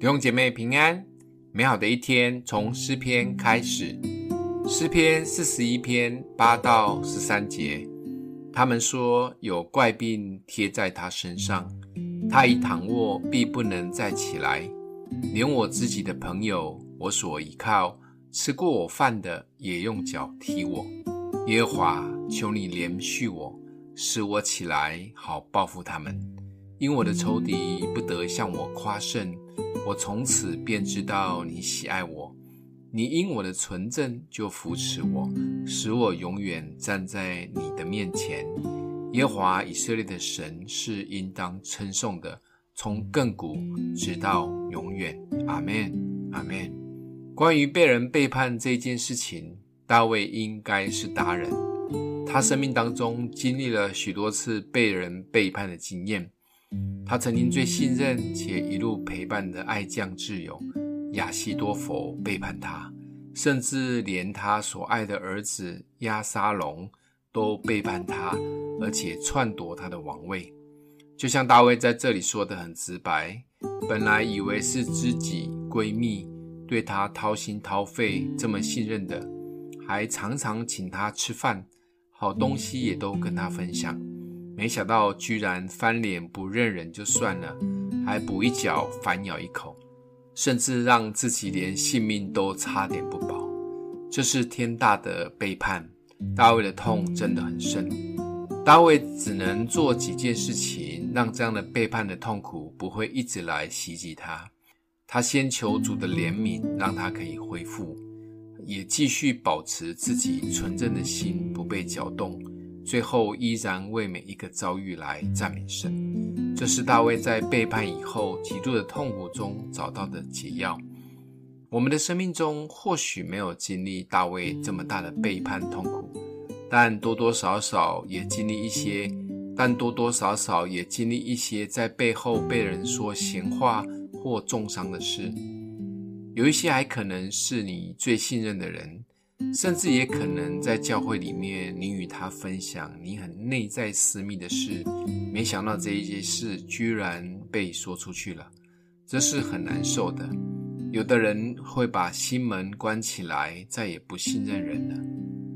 弟兄姐妹平安，美好的一天从诗篇开始。诗篇四十一篇八到十三节，他们说有怪病贴在他身上，他一躺卧必不能再起来。连我自己的朋友，我所依靠、吃过我饭的，也用脚踢我。耶和华，求你怜恤我，使我起来，好报复他们。因我的仇敌不得向我夸胜。我从此便知道你喜爱我，你因我的纯正就扶持我，使我永远站在你的面前。耶和华以色列的神是应当称颂的，从亘古直到永远。阿门，阿门。关于被人背叛这件事情，大卫应该是达人，他生命当中经历了许多次被人背叛的经验。他曾经最信任且一路陪伴的爱将挚友亚希多佛背叛他，甚至连他所爱的儿子亚沙龙都背叛他，而且篡夺他的王位。就像大卫在这里说的很直白，本来以为是知己闺蜜，对他掏心掏肺这么信任的，还常常请他吃饭，好东西也都跟他分享。没想到居然翻脸不认人就算了，还补一脚反咬一口，甚至让自己连性命都差点不保。这是天大的背叛，大卫的痛真的很深。大卫只能做几件事情，让这样的背叛的痛苦不会一直来袭击他。他先求主的怜悯，让他可以恢复，也继续保持自己纯正的心不被搅动。最后依然为每一个遭遇来赞美神，这是大卫在背叛以后极度的痛苦中找到的解药。我们的生命中或许没有经历大卫这么大的背叛痛苦，但多多少少也经历一些，但多多少少也经历一些在背后被人说闲话或重伤的事。有一些还可能是你最信任的人。甚至也可能在教会里面，你与他分享你很内在私密的事，没想到这一些事居然被说出去了，这是很难受的。有的人会把心门关起来，再也不信任人了。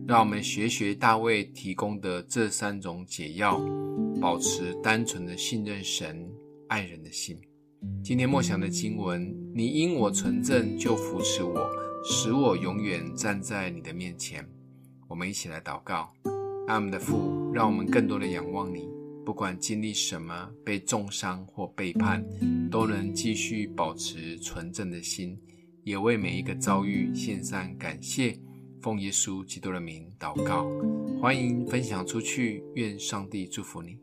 让我们学学大卫提供的这三种解药，保持单纯的信任神、爱人的心。今天默想的经文：你因我纯正就扶持我。使我永远站在你的面前。我们一起来祷告，阿们的父，让我们更多的仰望你。不管经历什么，被重伤或背叛，都能继续保持纯正的心，也为每一个遭遇献上感谢。奉耶稣基督的名祷告，欢迎分享出去。愿上帝祝福你。